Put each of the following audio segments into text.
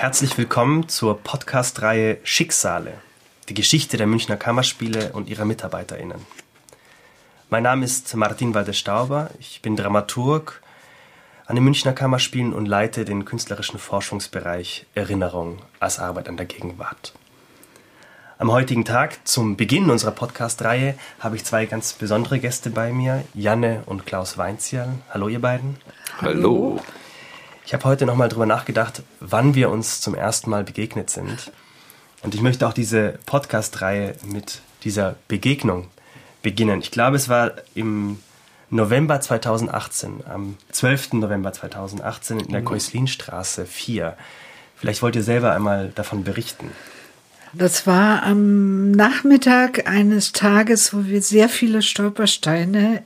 Herzlich willkommen zur Podcast-Reihe Schicksale, die Geschichte der Münchner Kammerspiele und ihrer MitarbeiterInnen. Mein Name ist Martin Walde-Stauber, ich bin Dramaturg an den Münchner Kammerspielen und leite den künstlerischen Forschungsbereich Erinnerung als Arbeit an der Gegenwart. Am heutigen Tag, zum Beginn unserer Podcast-Reihe, habe ich zwei ganz besondere Gäste bei mir, Janne und Klaus Weinzierl. Hallo, ihr beiden. Hallo. Ich habe heute nochmal drüber nachgedacht, wann wir uns zum ersten Mal begegnet sind. Und ich möchte auch diese Podcast-Reihe mit dieser Begegnung beginnen. Ich glaube, es war im November 2018, am 12. November 2018 in der Keuslinstraße 4. Vielleicht wollt ihr selber einmal davon berichten. Das war am Nachmittag eines Tages, wo wir sehr viele Stolpersteine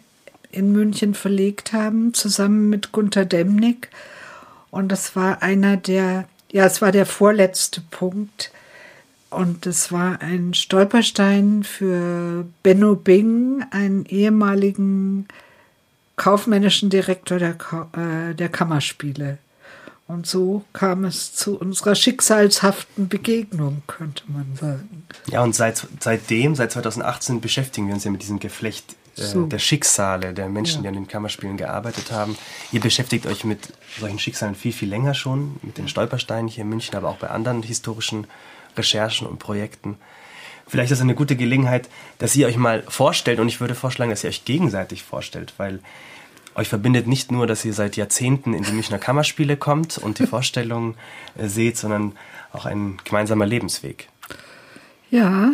in München verlegt haben, zusammen mit Gunter Demnig. Und das war einer der, ja, es war der vorletzte Punkt. Und es war ein Stolperstein für Benno Bing, einen ehemaligen kaufmännischen Direktor der, äh, der Kammerspiele. Und so kam es zu unserer schicksalshaften Begegnung, könnte man sagen. Ja, und seit, seitdem, seit 2018, beschäftigen wir uns ja mit diesem Geflecht so. der Schicksale der Menschen, ja. die an den Kammerspielen gearbeitet haben. Ihr beschäftigt euch mit solchen Schicksalen viel, viel länger schon, mit den Stolpersteinen hier in München, aber auch bei anderen historischen Recherchen und Projekten. Vielleicht ist es eine gute Gelegenheit, dass ihr euch mal vorstellt und ich würde vorschlagen, dass ihr euch gegenseitig vorstellt, weil euch verbindet nicht nur, dass ihr seit Jahrzehnten in die Münchner Kammerspiele kommt und die Vorstellungen äh, seht, sondern auch ein gemeinsamer Lebensweg. Ja,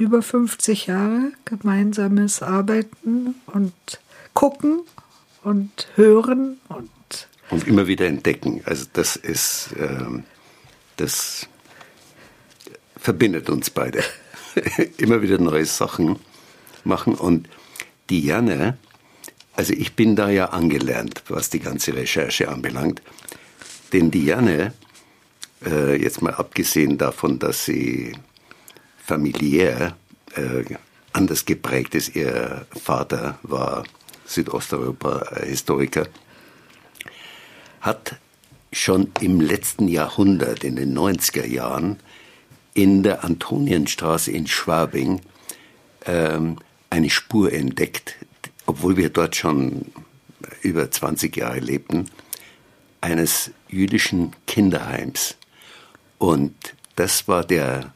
über 50 Jahre gemeinsames Arbeiten und gucken und hören und und immer wieder entdecken. Also das ist ähm, das verbindet uns beide. immer wieder neue Sachen machen und Diane also ich bin da ja angelernt, was die ganze Recherche anbelangt. Denn Diane, äh, jetzt mal abgesehen davon, dass sie familiär äh, anders geprägt ist, ihr Vater war Südosteuropa-Historiker, hat schon im letzten Jahrhundert, in den 90er Jahren, in der Antonienstraße in Schwabing ähm, eine Spur entdeckt, obwohl wir dort schon über 20 Jahre lebten, eines jüdischen Kinderheims. Und das war der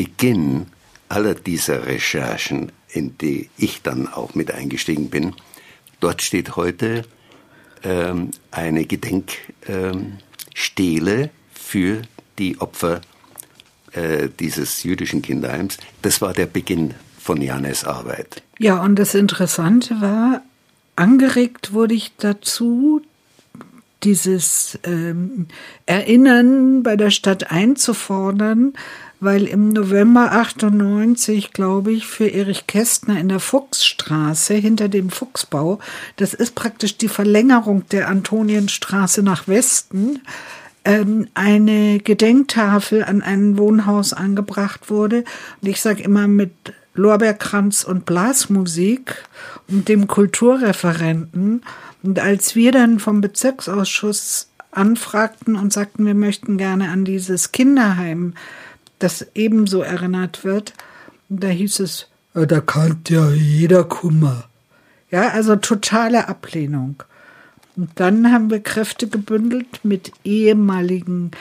Beginn aller dieser Recherchen, in die ich dann auch mit eingestiegen bin. Dort steht heute ähm, eine Gedenkstele ähm, für die Opfer äh, dieses jüdischen Kinderheims. Das war der Beginn von Janes Arbeit. Ja, und das Interessante war, angeregt wurde ich dazu, dieses ähm, Erinnern bei der Stadt einzufordern, weil im November 98, glaube ich, für Erich Kästner in der Fuchsstraße hinter dem Fuchsbau, das ist praktisch die Verlängerung der Antonienstraße nach Westen, ähm, eine Gedenktafel an ein Wohnhaus angebracht wurde. Und ich sage immer mit Lorbeerkranz und Blasmusik und dem Kulturreferenten. Und als wir dann vom Bezirksausschuss anfragten und sagten, wir möchten gerne an dieses Kinderheim, das ebenso erinnert wird, da hieß es, da kann ja jeder Kummer. Ja, also totale Ablehnung. Und dann haben wir Kräfte gebündelt mit ehemaligen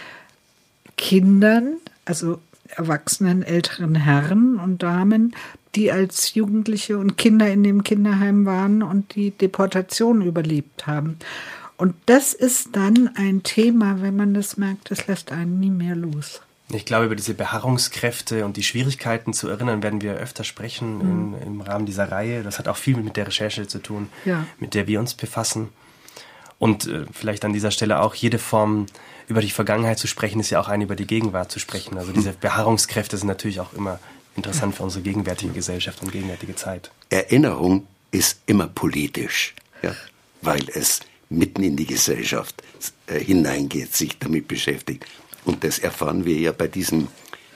Kindern, also erwachsenen älteren Herren und Damen, die als Jugendliche und Kinder in dem Kinderheim waren und die Deportation überlebt haben. Und das ist dann ein Thema, wenn man das merkt, das lässt einen nie mehr los. Ich glaube, über diese Beharrungskräfte und die Schwierigkeiten zu erinnern, werden wir öfter sprechen mhm. in, im Rahmen dieser Reihe. Das hat auch viel mit der Recherche zu tun, ja. mit der wir uns befassen. Und äh, vielleicht an dieser Stelle auch jede Form über die Vergangenheit zu sprechen, ist ja auch eine über die Gegenwart zu sprechen. Also diese Beharrungskräfte sind natürlich auch immer interessant für unsere gegenwärtige Gesellschaft und gegenwärtige Zeit. Erinnerung ist immer politisch, ja, weil es mitten in die Gesellschaft äh, hineingeht, sich damit beschäftigt. Und das erfahren wir ja bei diesem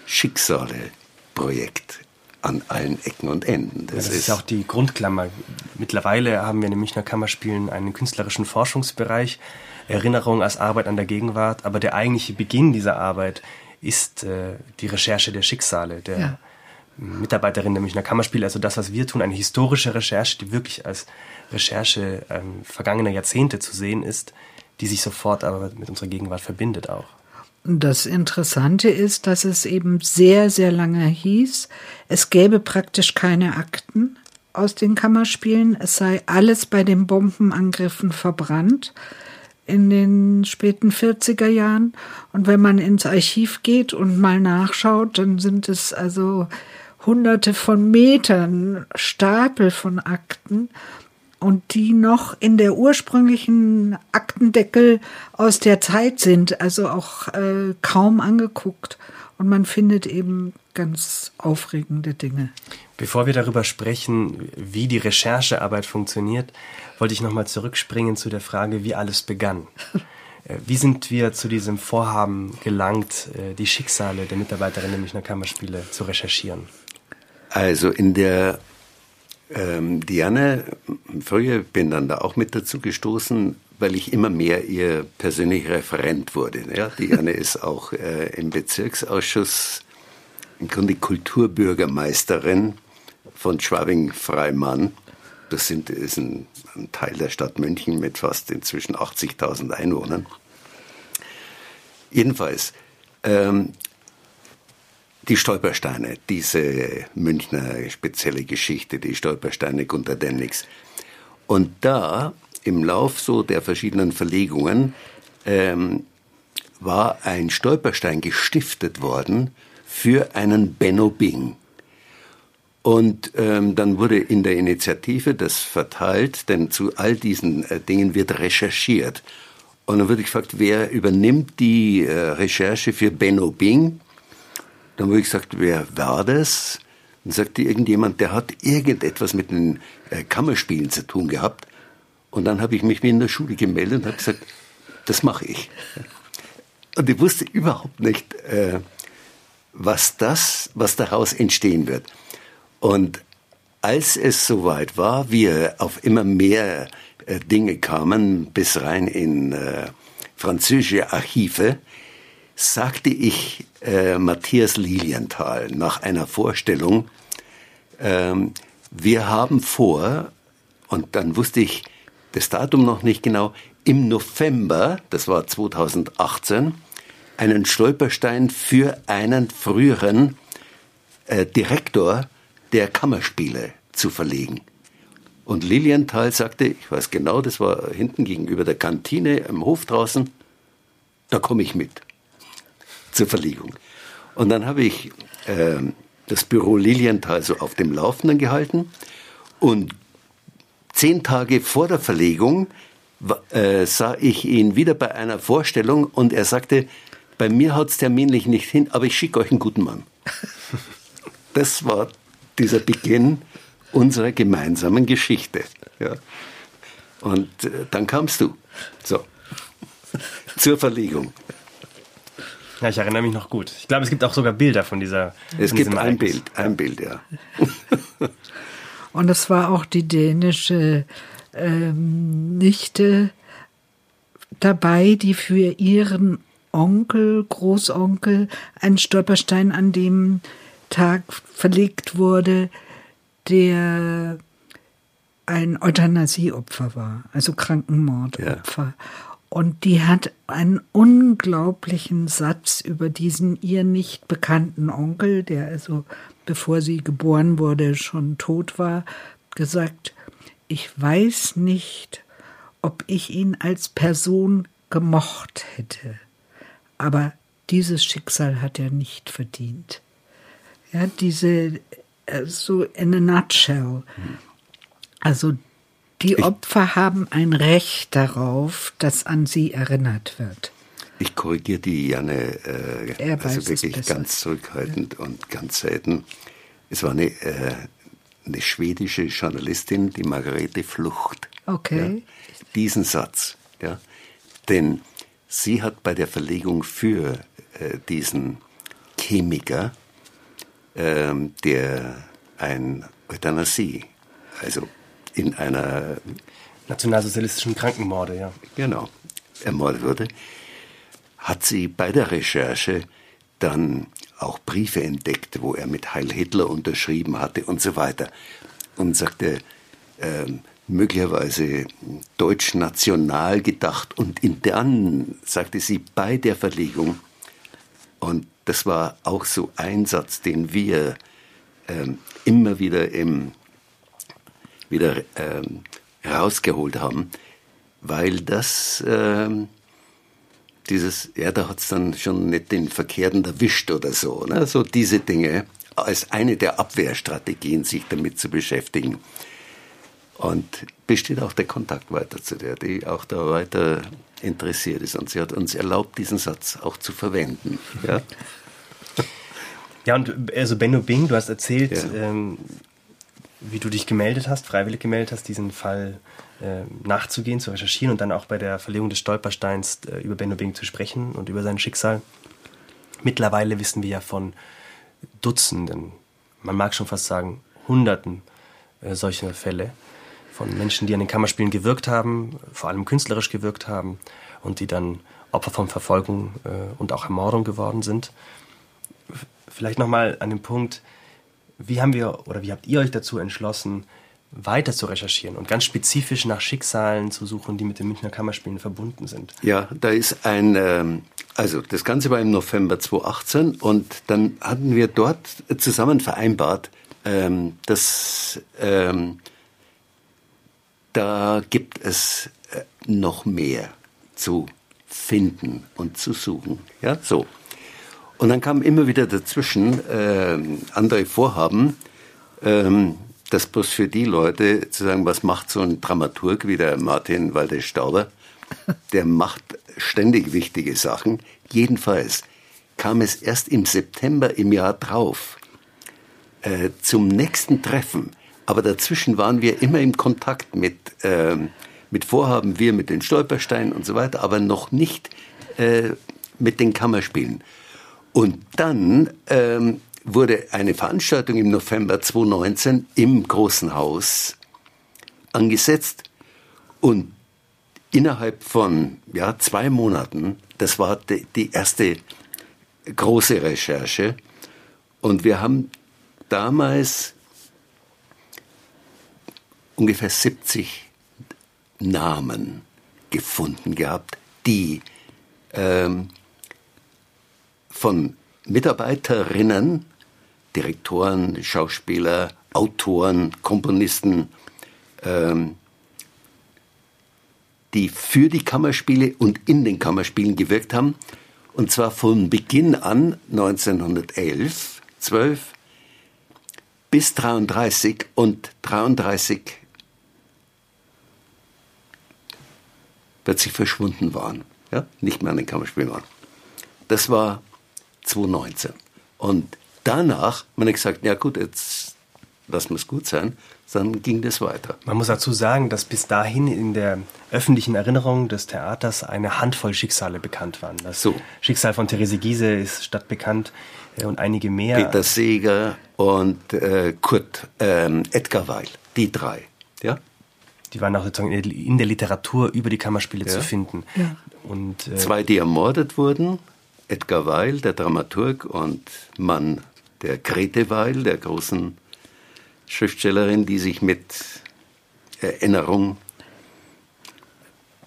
Schicksale-Projekt an allen Ecken und Enden. Das, ja, das ist, ist auch die Grundklammer. Mittlerweile haben wir in den Münchner Kammerspielen einen künstlerischen Forschungsbereich, Erinnerung als Arbeit an der Gegenwart, aber der eigentliche Beginn dieser Arbeit ist äh, die Recherche der Schicksale der ja. Mitarbeiterin der Münchner Kammerspiele, also das, was wir tun, eine historische Recherche, die wirklich als Recherche ähm, vergangener Jahrzehnte zu sehen ist, die sich sofort aber mit unserer Gegenwart verbindet auch. Das Interessante ist, dass es eben sehr, sehr lange hieß, es gäbe praktisch keine Akten aus den Kammerspielen, es sei alles bei den Bombenangriffen verbrannt in den späten 40er Jahren. Und wenn man ins Archiv geht und mal nachschaut, dann sind es also hunderte von Metern Stapel von Akten und die noch in der ursprünglichen Aktendeckel aus der Zeit sind, also auch äh, kaum angeguckt. Und man findet eben ganz aufregende Dinge. Bevor wir darüber sprechen, wie die Recherchearbeit funktioniert, wollte ich nochmal zurückspringen zu der Frage, wie alles begann. Äh, wie sind wir zu diesem Vorhaben gelangt, äh, die Schicksale der Mitarbeiterinnen der Münchner Kammerspiele zu recherchieren? Also in der ähm, Diane, früher bin dann da auch mit dazu gestoßen, weil ich immer mehr ihr persönlicher Referent wurde. Ja, Diane ist auch äh, im Bezirksausschuss im Grunde Kulturbürgermeisterin von Schwabing-Freimann. Das sind, ist ein, ein, Teil der Stadt München mit fast inzwischen 80.000 Einwohnern. Jedenfalls, ähm, die Stolpersteine, diese Münchner spezielle Geschichte, die Stolpersteine Gunter Dennix. Und da im Lauf so der verschiedenen Verlegungen ähm, war ein Stolperstein gestiftet worden für einen Benno Bing. Und ähm, dann wurde in der Initiative das verteilt, denn zu all diesen äh, Dingen wird recherchiert. Und dann wurde gefragt, wer übernimmt die äh, Recherche für Benno Bing? Dann wurde ich gesagt, wer war das? Dann sagte irgendjemand, der hat irgendetwas mit den äh, Kammerspielen zu tun gehabt. Und dann habe ich mich wie in der Schule gemeldet und habe gesagt, das mache ich. Und ich wusste überhaupt nicht, äh, was das, was daraus entstehen wird. Und als es soweit war, wir auf immer mehr äh, Dinge kamen, bis rein in französische Archive, sagte ich äh, Matthias Lilienthal nach einer Vorstellung, ähm, wir haben vor, und dann wusste ich das Datum noch nicht genau, im November, das war 2018, einen Stolperstein für einen früheren äh, Direktor der Kammerspiele zu verlegen. Und Lilienthal sagte, ich weiß genau, das war hinten gegenüber der Kantine im Hof draußen, da komme ich mit zur Verlegung. Und dann habe ich äh, das Büro Lilienthal so auf dem Laufenden gehalten und zehn Tage vor der Verlegung äh, sah ich ihn wieder bei einer Vorstellung und er sagte, bei mir haut es terminlich nicht hin, aber ich schicke euch einen guten Mann. Das war dieser Beginn unserer gemeinsamen Geschichte. Ja. Und äh, dann kamst du. So. Zur Verlegung. Ja, ich erinnere mich noch gut. Ich glaube, es gibt auch sogar Bilder von dieser. Es von gibt ein Bild, ein Bild, ja. Und es war auch die dänische ähm, Nichte dabei, die für ihren Onkel, Großonkel, einen Stolperstein an dem Tag verlegt wurde, der ein Euthanasieopfer war, also Krankenmordopfer. Ja. Und die hat einen unglaublichen Satz über diesen ihr nicht bekannten Onkel, der also bevor sie geboren wurde schon tot war, gesagt, ich weiß nicht, ob ich ihn als Person gemocht hätte, aber dieses Schicksal hat er nicht verdient. Ja, diese, äh, so in a nutshell. Also die Opfer haben ein Recht darauf, dass an sie erinnert wird. Ich korrigiere die Janne äh, also wirklich ganz zurückhaltend ja. und ganz selten. Es war eine, äh, eine schwedische Journalistin, die Margarete Flucht. Okay. Ja, diesen Satz. Ja, denn sie hat bei der Verlegung für äh, diesen Chemiker, ähm, der ein Euthanasie, also in einer nationalsozialistischen Krankenmorde, ja. Genau, ermordet wurde, hat sie bei der Recherche dann auch Briefe entdeckt, wo er mit Heil Hitler unterschrieben hatte und so weiter. Und sagte, äh, möglicherweise deutsch-national gedacht. Und in dann sagte sie bei der Verlegung, und das war auch so ein Satz, den wir ähm, immer wieder, im, wieder ähm, rausgeholt haben, weil das, ähm, dieses, ja, da hat es dann schon nicht den Verkehrten erwischt oder so, ne? so diese Dinge als eine der Abwehrstrategien, sich damit zu beschäftigen. Und besteht auch der Kontakt weiter zu der, die auch da weiter interessiert ist. Und sie hat uns erlaubt, diesen Satz auch zu verwenden. Ja, ja und also Benno Bing, du hast erzählt, ja. ähm, wie du dich gemeldet hast, freiwillig gemeldet hast, diesen Fall äh, nachzugehen, zu recherchieren und dann auch bei der Verlegung des Stolpersteins äh, über Benno Bing zu sprechen und über sein Schicksal. Mittlerweile wissen wir ja von Dutzenden, man mag schon fast sagen Hunderten äh, solcher Fälle von Menschen, die an den Kammerspielen gewirkt haben, vor allem künstlerisch gewirkt haben und die dann Opfer von Verfolgung äh, und auch Ermordung geworden sind. Vielleicht nochmal an den Punkt, wie haben wir oder wie habt ihr euch dazu entschlossen, weiter zu recherchieren und ganz spezifisch nach Schicksalen zu suchen, die mit den Münchner Kammerspielen verbunden sind? Ja, da ist ein, ähm, also das Ganze war im November 2018 und dann hatten wir dort zusammen vereinbart, ähm, dass ähm, da gibt es äh, noch mehr zu finden und zu suchen. Ja, so. Und dann kamen immer wieder dazwischen äh, andere Vorhaben, ähm, das bloß für die Leute zu sagen, was macht so ein Dramaturg wie der Martin Walde-Stauber? Der macht ständig wichtige Sachen. Jedenfalls kam es erst im September im Jahr drauf äh, zum nächsten Treffen aber dazwischen waren wir immer im Kontakt mit, äh, mit Vorhaben, wir mit den Stolpersteinen und so weiter, aber noch nicht äh, mit den Kammerspielen. Und dann ähm, wurde eine Veranstaltung im November 2019 im Großen Haus angesetzt. Und innerhalb von ja, zwei Monaten, das war die, die erste große Recherche, und wir haben damals ungefähr 70 Namen gefunden gehabt, die ähm, von Mitarbeiterinnen, Direktoren, Schauspieler, Autoren, Komponisten, ähm, die für die Kammerspiele und in den Kammerspielen gewirkt haben. Und zwar von Beginn an 1911, 12 bis 33 und 33 plötzlich verschwunden waren, ja, nicht mehr an den Kammerspielen waren. Das war 2019. Und danach, man hat gesagt, ja gut, jetzt lassen wir es gut sein, dann ging das weiter. Man muss dazu sagen, dass bis dahin in der öffentlichen Erinnerung des Theaters eine Handvoll Schicksale bekannt waren. Das so. Schicksal von Therese Giese ist stadtbekannt äh, und einige mehr. Peter Seeger und äh, Kurt ähm, Edgar Weil, die drei. Ja? die waren auch sozusagen in der Literatur über die Kammerspiele ja. zu finden. Ja. Und, äh, Zwei, die ermordet wurden, Edgar Weil, der Dramaturg, und Mann der Grete Weil, der großen Schriftstellerin, die sich mit Erinnerung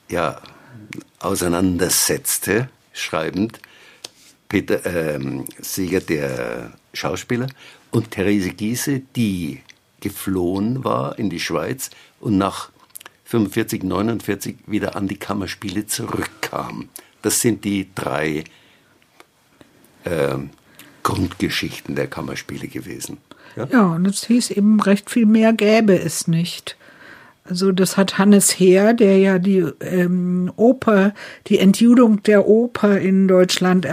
ja, auseinandersetzte, schreibend. Peter ähm, Sieger, der Schauspieler, und Therese Giese, die geflohen war in die Schweiz und nach 45, 49 wieder an die Kammerspiele zurückkam. Das sind die drei äh, Grundgeschichten der Kammerspiele gewesen. Ja? ja, und es hieß eben, recht viel mehr gäbe es nicht. Also das hat Hannes Heer, der ja die ähm, Oper, die Entjudung der Oper in Deutschland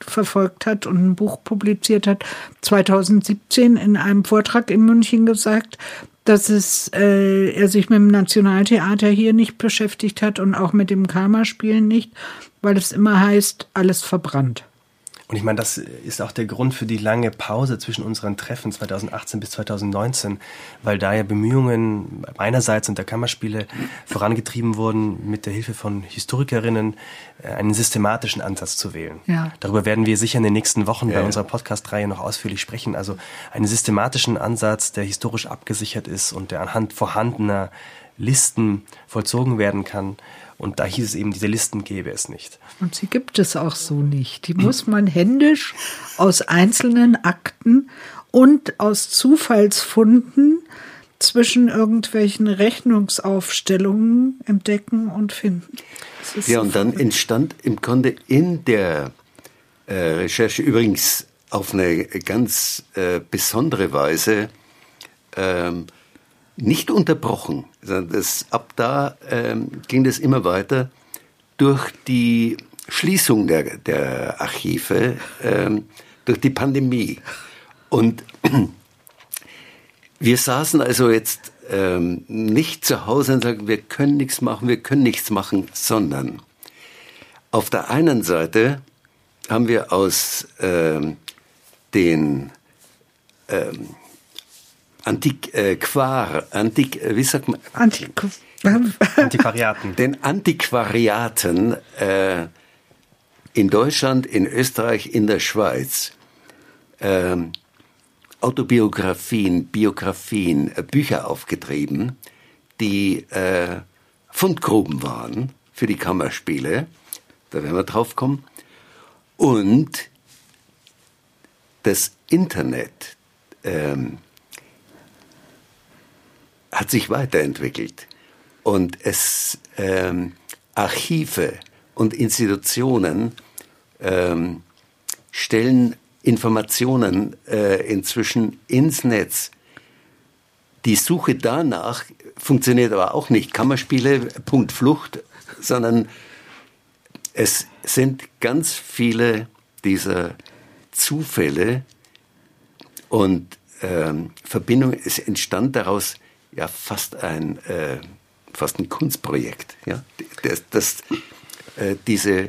verfolgt hat und ein Buch publiziert hat, 2017 in einem Vortrag in München gesagt, dass es, äh, er sich mit dem Nationaltheater hier nicht beschäftigt hat und auch mit dem Kammerspielen nicht, weil es immer heißt, alles verbrannt. Und ich meine, das ist auch der Grund für die lange Pause zwischen unseren Treffen 2018 bis 2019, weil da ja Bemühungen meinerseits und der Kammerspiele vorangetrieben wurden, mit der Hilfe von Historikerinnen äh, einen systematischen Ansatz zu wählen. Ja. Darüber werden wir sicher in den nächsten Wochen ja, bei unserer Podcast-Reihe noch ausführlich sprechen. Also einen systematischen Ansatz, der historisch abgesichert ist und der anhand vorhandener Listen vollzogen werden kann und da hieß es eben, diese Listen gäbe es nicht. Und sie gibt es auch so nicht. Die muss man händisch aus einzelnen Akten und aus Zufallsfunden zwischen irgendwelchen Rechnungsaufstellungen entdecken und finden. Ja, und dann entstand im Grunde in der äh, Recherche übrigens auf eine ganz äh, besondere Weise ähm, nicht unterbrochen. Das, ab da ähm, ging das immer weiter durch die Schließung der, der Archive, ähm, durch die Pandemie. Und wir saßen also jetzt ähm, nicht zu Hause und sagten, wir können nichts machen, wir können nichts machen, sondern auf der einen Seite haben wir aus ähm, den ähm, Antiquar, Antik, wie sagt man? Antik Antiquariaten. Den Antiquariaten äh, in Deutschland, in Österreich, in der Schweiz äh, Autobiografien, Biografien, äh, Bücher aufgetrieben, die äh, Fundgruben waren für die Kammerspiele. Da werden wir drauf kommen. Und das Internet ähm, hat sich weiterentwickelt und es ähm, Archive und Institutionen ähm, stellen Informationen äh, inzwischen ins Netz. Die Suche danach funktioniert aber auch nicht Kammerspiele, Punkt Flucht, sondern es sind ganz viele dieser Zufälle und ähm, Verbindungen. Es entstand daraus ja fast ein, äh, fast ein Kunstprojekt. Ja? Das, das, äh, diese,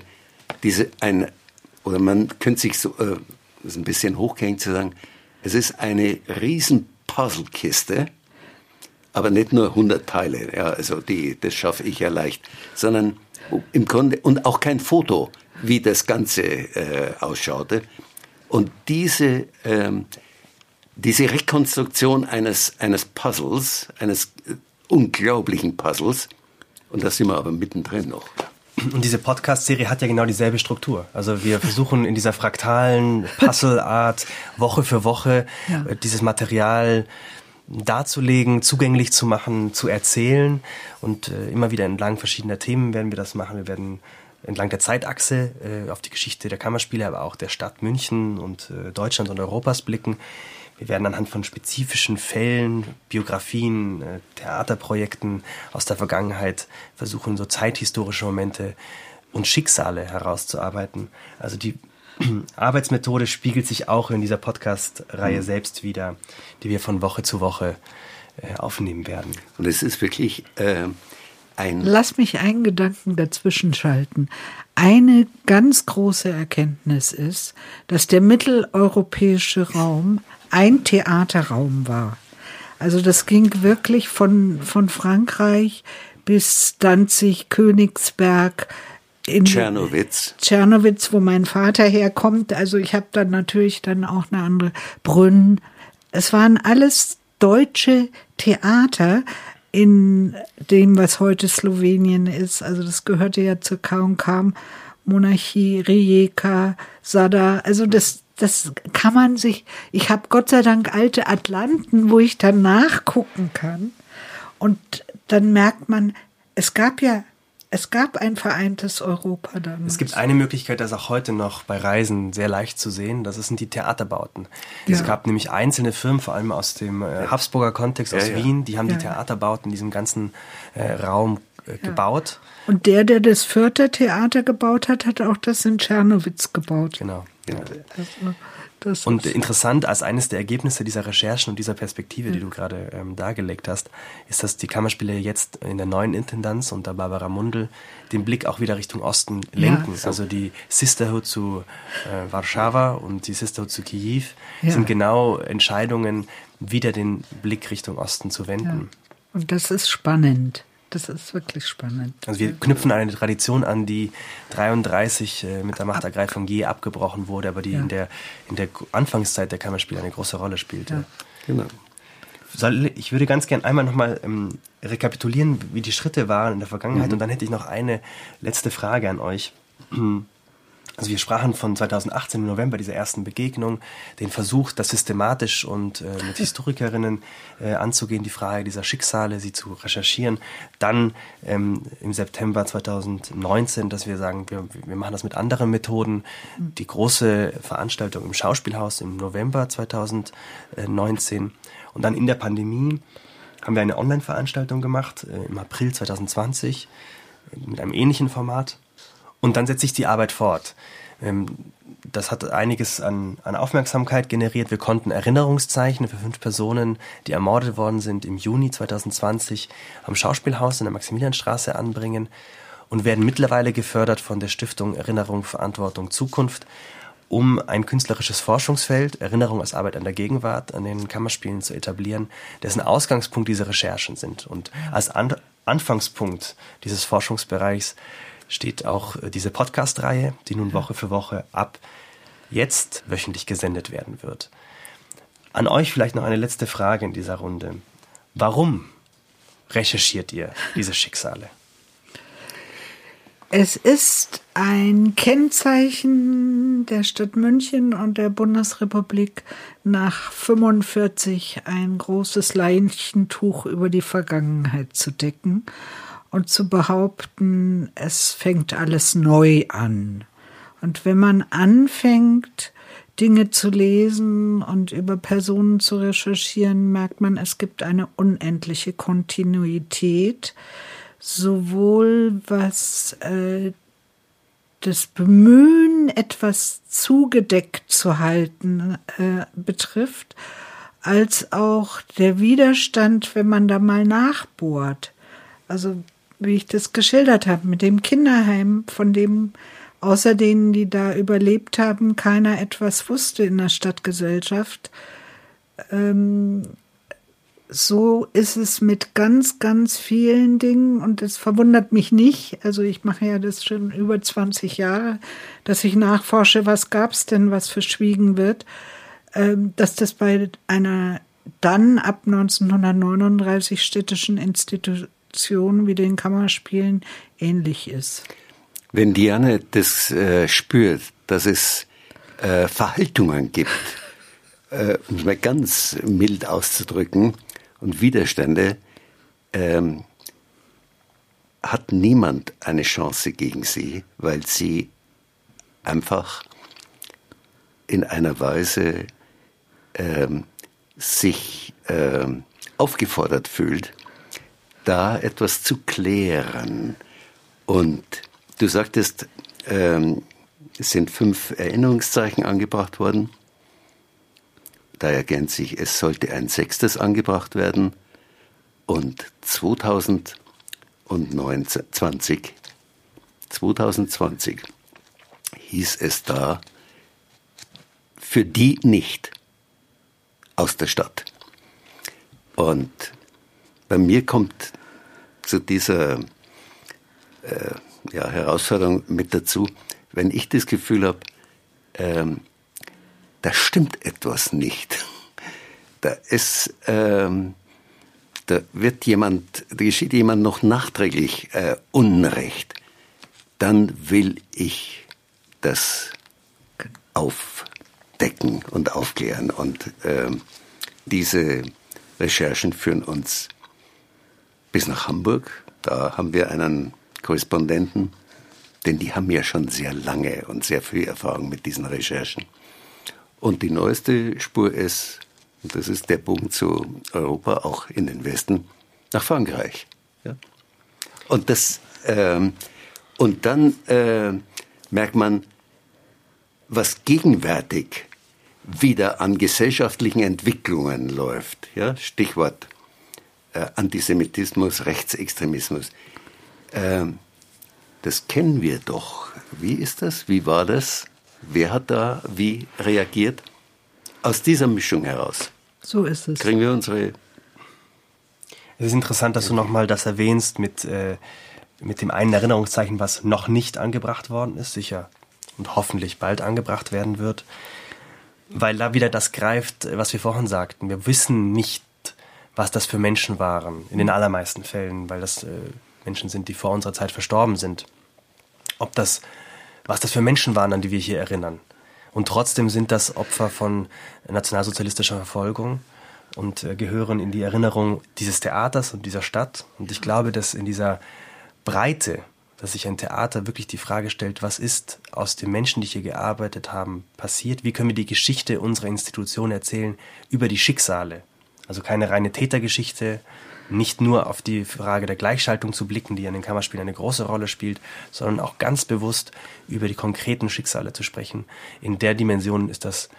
diese ein, oder man könnte sich so, äh, das ist ein bisschen hochgehängt zu sagen, es ist eine riesen Puzzlekiste, aber nicht nur 100 Teile, ja, also die, das schaffe ich ja leicht, sondern im Grunde, und auch kein Foto, wie das Ganze äh, ausschaute. Und diese, ähm, diese Rekonstruktion eines, eines Puzzles, eines äh, unglaublichen Puzzles, und da sind wir aber mittendrin noch. Und diese Podcast-Serie hat ja genau dieselbe Struktur. Also wir versuchen in dieser fraktalen Puzzle-Art Woche für Woche ja. Äh, dieses Material darzulegen, zugänglich zu machen, zu erzählen. Und äh, immer wieder entlang verschiedener Themen werden wir das machen. Wir werden entlang der Zeitachse äh, auf die Geschichte der Kammerspiele, aber auch der Stadt München und äh, Deutschlands und Europas blicken. Wir werden anhand von spezifischen Fällen, Biografien, äh, Theaterprojekten aus der Vergangenheit versuchen, so zeithistorische Momente und Schicksale herauszuarbeiten. Also die Arbeitsmethode spiegelt sich auch in dieser Podcast-Reihe mhm. selbst wieder, die wir von Woche zu Woche äh, aufnehmen werden. Und es ist wirklich äh, ein. Lass mich einen Gedanken dazwischen schalten. Eine ganz große Erkenntnis ist, dass der mitteleuropäische Raum ein Theaterraum war. Also das ging wirklich von, von Frankreich bis Danzig, Königsberg, in Tschernowitz. Tschernowitz, wo mein Vater herkommt. Also ich habe dann natürlich dann auch eine andere Brünn. Es waren alles deutsche Theater in dem, was heute Slowenien ist. Also das gehörte ja zur K&K Monarchie, Rijeka, Sada. Also das, das kann man sich, ich habe Gott sei Dank alte Atlanten, wo ich dann nachgucken kann. Und dann merkt man, es gab ja, es gab ein vereintes Europa dann. Es gibt eine Möglichkeit, das auch heute noch bei Reisen sehr leicht zu sehen. Das sind die Theaterbauten. Ja. Es gab nämlich einzelne Firmen, vor allem aus dem äh, Habsburger Kontext, aus ja, ja. Wien, die haben die Theaterbauten in diesem ganzen äh, Raum äh, gebaut. Und der, der das Fürther Theater gebaut hat, hat auch das in Tschernowitz gebaut. Genau. genau. Das und interessant als eines der Ergebnisse dieser Recherchen und dieser Perspektive, die du gerade ähm, dargelegt hast, ist, dass die Kammerspiele jetzt in der neuen Intendanz unter Barbara Mundl den Blick auch wieder Richtung Osten lenken. Ja, so. Also die Sisterhood zu äh, Warschau und die Sisterhood zu Kiew ja. sind genau Entscheidungen, wieder den Blick Richtung Osten zu wenden. Ja. Und das ist spannend. Das ist wirklich spannend. Also wir knüpfen eine Tradition an, die 33 äh, mit der Machtergreifung je abgebrochen wurde, aber die ja. in, der, in der Anfangszeit der Kammerspiele eine große Rolle spielte. Ja. Genau. Ich würde ganz gern einmal nochmal ähm, rekapitulieren, wie die Schritte waren in der Vergangenheit mhm. und dann hätte ich noch eine letzte Frage an euch. Also wir sprachen von 2018 im November dieser ersten Begegnung, den Versuch, das systematisch und äh, mit Historikerinnen äh, anzugehen, die Frage dieser Schicksale, sie zu recherchieren. Dann ähm, im September 2019, dass wir sagen, wir, wir machen das mit anderen Methoden. Die große Veranstaltung im Schauspielhaus im November 2019 und dann in der Pandemie haben wir eine Online-Veranstaltung gemacht äh, im April 2020 mit einem ähnlichen Format. Und dann setzt sich die Arbeit fort. Ähm, das hat einiges an, an, Aufmerksamkeit generiert. Wir konnten Erinnerungszeichen für fünf Personen, die ermordet worden sind, im Juni 2020 am Schauspielhaus in der Maximilianstraße anbringen und werden mittlerweile gefördert von der Stiftung Erinnerung, Verantwortung, Zukunft, um ein künstlerisches Forschungsfeld, Erinnerung als Arbeit an der Gegenwart, an den Kammerspielen zu etablieren, dessen Ausgangspunkt diese Recherchen sind. Und als an Anfangspunkt dieses Forschungsbereichs steht auch äh, diese Podcast-Reihe, die nun Woche für Woche ab jetzt wöchentlich gesendet werden wird. An euch vielleicht noch eine letzte Frage in dieser Runde. Warum recherchiert ihr diese Schicksale? Es ist ein Kennzeichen der Stadt München und der Bundesrepublik nach 45 ein großes Leichentuch über die Vergangenheit zu decken und zu behaupten, es fängt alles neu an. Und wenn man anfängt, Dinge zu lesen und über Personen zu recherchieren, merkt man, es gibt eine unendliche Kontinuität, sowohl was äh, das Bemühen, etwas zugedeckt zu halten, äh, betrifft, als auch der Widerstand, wenn man da mal nachbohrt. Also wie ich das geschildert habe, mit dem Kinderheim, von dem außer denen, die da überlebt haben, keiner etwas wusste in der Stadtgesellschaft. Ähm, so ist es mit ganz, ganz vielen Dingen und es verwundert mich nicht. Also ich mache ja das schon über 20 Jahre, dass ich nachforsche, was gab es denn, was verschwiegen wird, ähm, dass das bei einer dann ab 1939 städtischen Institution Situation wie den Kammerspielen ähnlich ist. Wenn Diane das äh, spürt, dass es äh, Verhaltungen gibt, äh, um es mal ganz mild auszudrücken, und Widerstände, ähm, hat niemand eine Chance gegen sie, weil sie einfach in einer Weise ähm, sich ähm, aufgefordert fühlt, da etwas zu klären. Und du sagtest, ähm, es sind fünf Erinnerungszeichen angebracht worden. Da ergänzt sich, es sollte ein sechstes angebracht werden. Und 2020, 2020 hieß es da, für die nicht aus der Stadt. Und bei mir kommt zu dieser äh, ja, Herausforderung mit dazu, wenn ich das Gefühl habe, ähm, da stimmt etwas nicht. Da ist, ähm, da wird jemand, da geschieht jemand noch nachträglich äh, Unrecht. Dann will ich das aufdecken und aufklären. Und ähm, diese Recherchen führen uns bis nach Hamburg. Da haben wir einen Korrespondenten, denn die haben ja schon sehr lange und sehr viel Erfahrung mit diesen Recherchen. Und die neueste Spur ist, und das ist der Bogen zu Europa, auch in den Westen, nach Frankreich. Ja? Und, das, ähm, und dann äh, merkt man, was gegenwärtig wieder an gesellschaftlichen Entwicklungen läuft. Ja, Stichwort äh, Antisemitismus, Rechtsextremismus. Ähm, das kennen wir doch. Wie ist das? Wie war das? Wer hat da wie reagiert? Aus dieser Mischung heraus. So ist es. Kriegen wir unsere. Es ist interessant, dass du nochmal das erwähnst mit, äh, mit dem einen Erinnerungszeichen, was noch nicht angebracht worden ist, sicher und hoffentlich bald angebracht werden wird, weil da wieder das greift, was wir vorhin sagten. Wir wissen nicht, was das für Menschen waren, in den allermeisten Fällen, weil das äh, Menschen sind, die vor unserer Zeit verstorben sind. Ob das, was das für Menschen waren, an die wir hier erinnern. Und trotzdem sind das Opfer von nationalsozialistischer Verfolgung und äh, gehören in die Erinnerung dieses Theaters und dieser Stadt. Und ich glaube, dass in dieser Breite, dass sich ein Theater wirklich die Frage stellt, was ist aus den Menschen, die hier gearbeitet haben, passiert? Wie können wir die Geschichte unserer Institution erzählen über die Schicksale? Also keine reine Tätergeschichte, nicht nur auf die Frage der Gleichschaltung zu blicken, die an den Kammerspielen eine große Rolle spielt, sondern auch ganz bewusst über die konkreten Schicksale zu sprechen. In der Dimension ist das,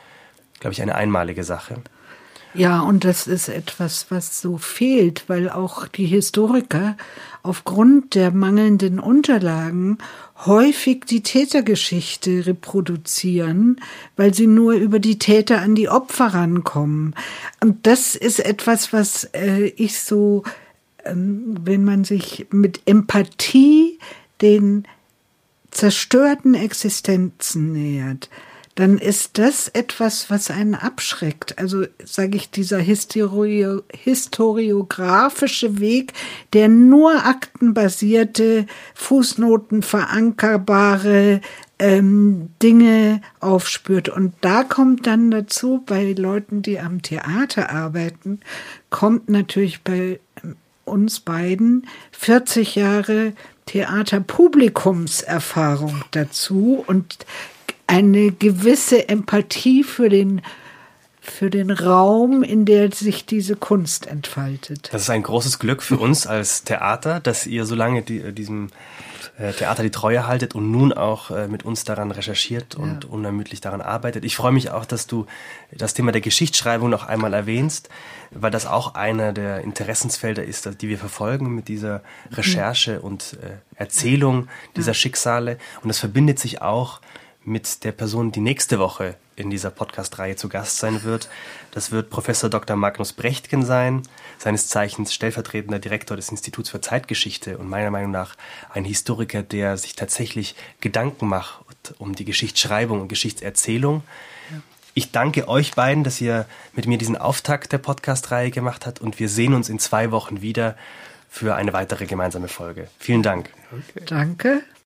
glaube ich, eine einmalige Sache. Ja, und das ist etwas, was so fehlt, weil auch die Historiker aufgrund der mangelnden Unterlagen häufig die Tätergeschichte reproduzieren, weil sie nur über die Täter an die Opfer rankommen. Und das ist etwas, was äh, ich so, ähm, wenn man sich mit Empathie den zerstörten Existenzen nähert, dann ist das etwas, was einen abschreckt. Also sage ich, dieser Historio historiografische Weg, der nur aktenbasierte, Fußnoten verankerbare ähm, Dinge aufspürt. Und da kommt dann dazu, bei Leuten, die am Theater arbeiten, kommt natürlich bei uns beiden 40 Jahre Theaterpublikumserfahrung dazu und eine gewisse Empathie für den für den Raum, in der sich diese Kunst entfaltet. Das ist ein großes Glück für uns als Theater, dass ihr so lange die, diesem äh, Theater die Treue haltet und nun auch äh, mit uns daran recherchiert und ja. unermüdlich daran arbeitet. Ich freue mich auch, dass du das Thema der Geschichtsschreibung noch einmal erwähnst, weil das auch einer der Interessensfelder ist, die wir verfolgen mit dieser Recherche mhm. und äh, Erzählung dieser. Schicksale. Und das verbindet sich auch mit der Person, die nächste Woche in dieser Podcast-Reihe zu Gast sein wird. Das wird Professor Dr. Magnus Brechtgen sein, seines Zeichens stellvertretender Direktor des Instituts für Zeitgeschichte und meiner Meinung nach ein Historiker, der sich tatsächlich Gedanken macht um die Geschichtsschreibung und Geschichtserzählung. Ich danke euch beiden, dass ihr mit mir diesen Auftakt der Podcast-Reihe gemacht habt und wir sehen uns in zwei Wochen wieder für eine weitere gemeinsame Folge. Vielen Dank. Okay. Danke.